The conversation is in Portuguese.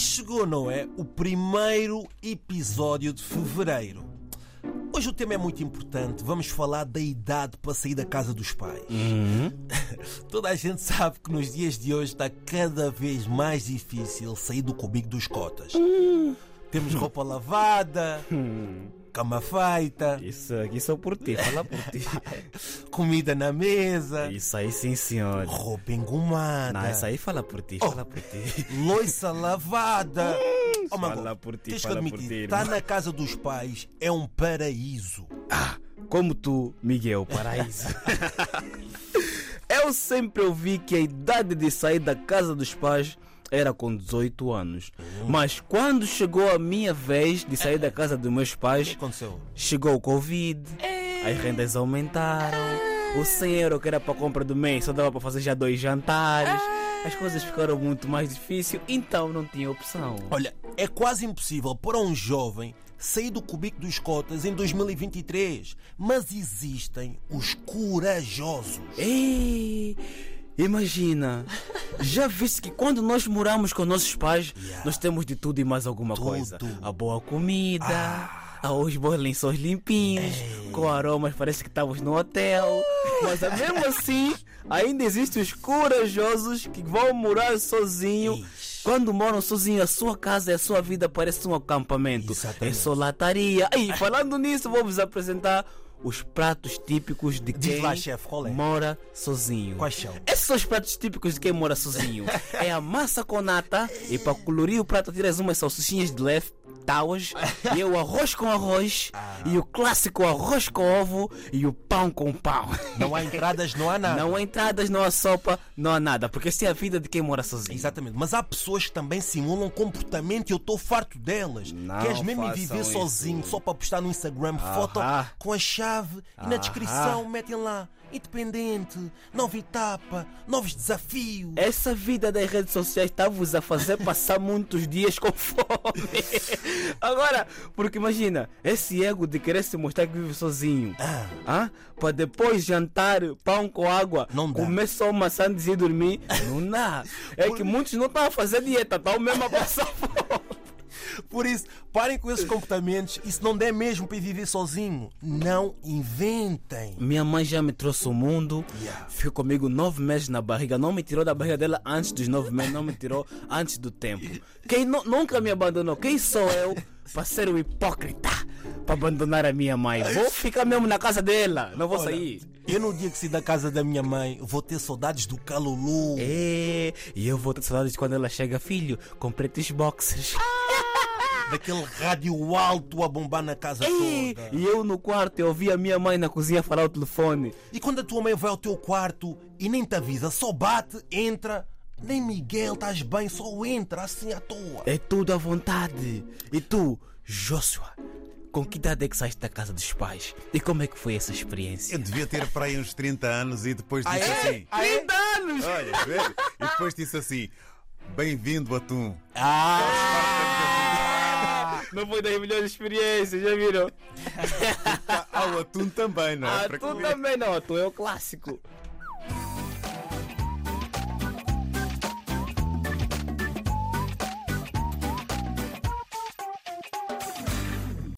chegou, não é? O primeiro episódio de fevereiro. Hoje o tema é muito importante. Vamos falar da idade para sair da casa dos pais. Toda a gente sabe que nos dias de hoje está cada vez mais difícil sair do cubico dos cotas. Temos roupa lavada, cama feita, Isso aqui só por ti, fala por ti. comida na mesa, Isso aí sim, senhor. roupa engomada, Não, isso aí fala por ti, fala por ti. loiça lavada. Oh, fala Mango, por ti, fala por admitir, ti, estar irmão. na casa dos pais é um paraíso. Como tu, Miguel Paraíso. Eu sempre ouvi que a idade de sair da casa dos pais era com 18 anos. Mas quando chegou a minha vez de sair da casa dos meus O que pais, aconteceu? chegou o Covid, as rendas aumentaram, o 100 euro que era para compra do mês só dava para fazer já dois jantares. As coisas ficaram muito mais difíceis, então não tinha opção. Olha, é quase impossível para um jovem sair do cubico dos cotas em 2023. Mas existem os corajosos. Ei, imagina, já viste que quando nós moramos com nossos pais, Yeah. nós temos de tudo e mais alguma Tudo. coisa. A boa comida, a os bons lençóis limpinhos, com aromas, parece que estamos no hotel. Mas mesmo assim, ainda existem os corajosos que vão morar sozinho. Ixi. Quando moram sozinho, a sua casa e a sua vida parece um acampamento. Exatamente. É solataria. E falando nisso, vou vos apresentar os pratos típicos de quem lá, qual é? mora sozinho. Quais são? Esses são os pratos típicos de quem mora sozinho. é a massa com nata e para colorir o prato tiras umas salsichinhas de leve, taus, e o arroz com arroz, e o clássico arroz com ovo e o pão com pão. Não há entradas, não há nada. Não há entradas, não há sopa, não há nada, porque essa é a vida de quem mora sozinho. Exatamente, mas há pessoas que também simulam comportamento e eu estou farto delas. Não Queres mesmo viver isso. sozinho só para postar no Instagram foto Ahá. com a chave e na descrição metem lá independente, nova etapa, novos desafios. Essa vida das redes sociais está-vos a fazer passar muitos dias com fome. Agora, porque imagina, esse ego de querer se mostrar que vive sozinho. Ah. Ah, para depois jantar pão com água, Não dá. comer só maçã e dormir, não dá. É que muitos não estão a fazer dieta, estão mesmo a passar fome. Por isso, parem com esses comportamentos e se não der mesmo para viver sozinho, não inventem. Minha mãe já me trouxe o mundo, Yeah. ficou comigo nove meses na barriga, não me tirou da barriga dela antes dos nove meses, não me tirou antes do tempo. Quem nu- nunca me abandonou? Quem sou eu para ser o hipócrita? Para abandonar a minha mãe? Vou ficar mesmo na casa dela, não vou Olha, sair. Eu no dia que sair da casa da minha mãe, vou ter saudades do calulu. É, e eu vou ter saudades quando ela chega, filho, com pretos boxers. Daquele rádio alto a bombar na casa Ei, toda. e eu no quarto, eu ouvi a minha mãe na cozinha falar ao telefone. E quando a tua mãe vai ao teu quarto e nem te avisa, só bate, entra. Nem Miguel, estás bem, só entra assim à toa. É tudo à vontade. E tu, Joshua, com que idade é que saíste da casa dos pais? E como é que foi essa experiência? Eu devia ter para aí uns 30 anos e depois Ah, disse é? assim: Ah, é? 30 anos! Olha, vê? e depois disse assim: Bem-vindo, Atum. Ah! Não foi das melhores experiências, já viram? Ao Atum também, não é? Ah, comer. também não, tu é o clássico.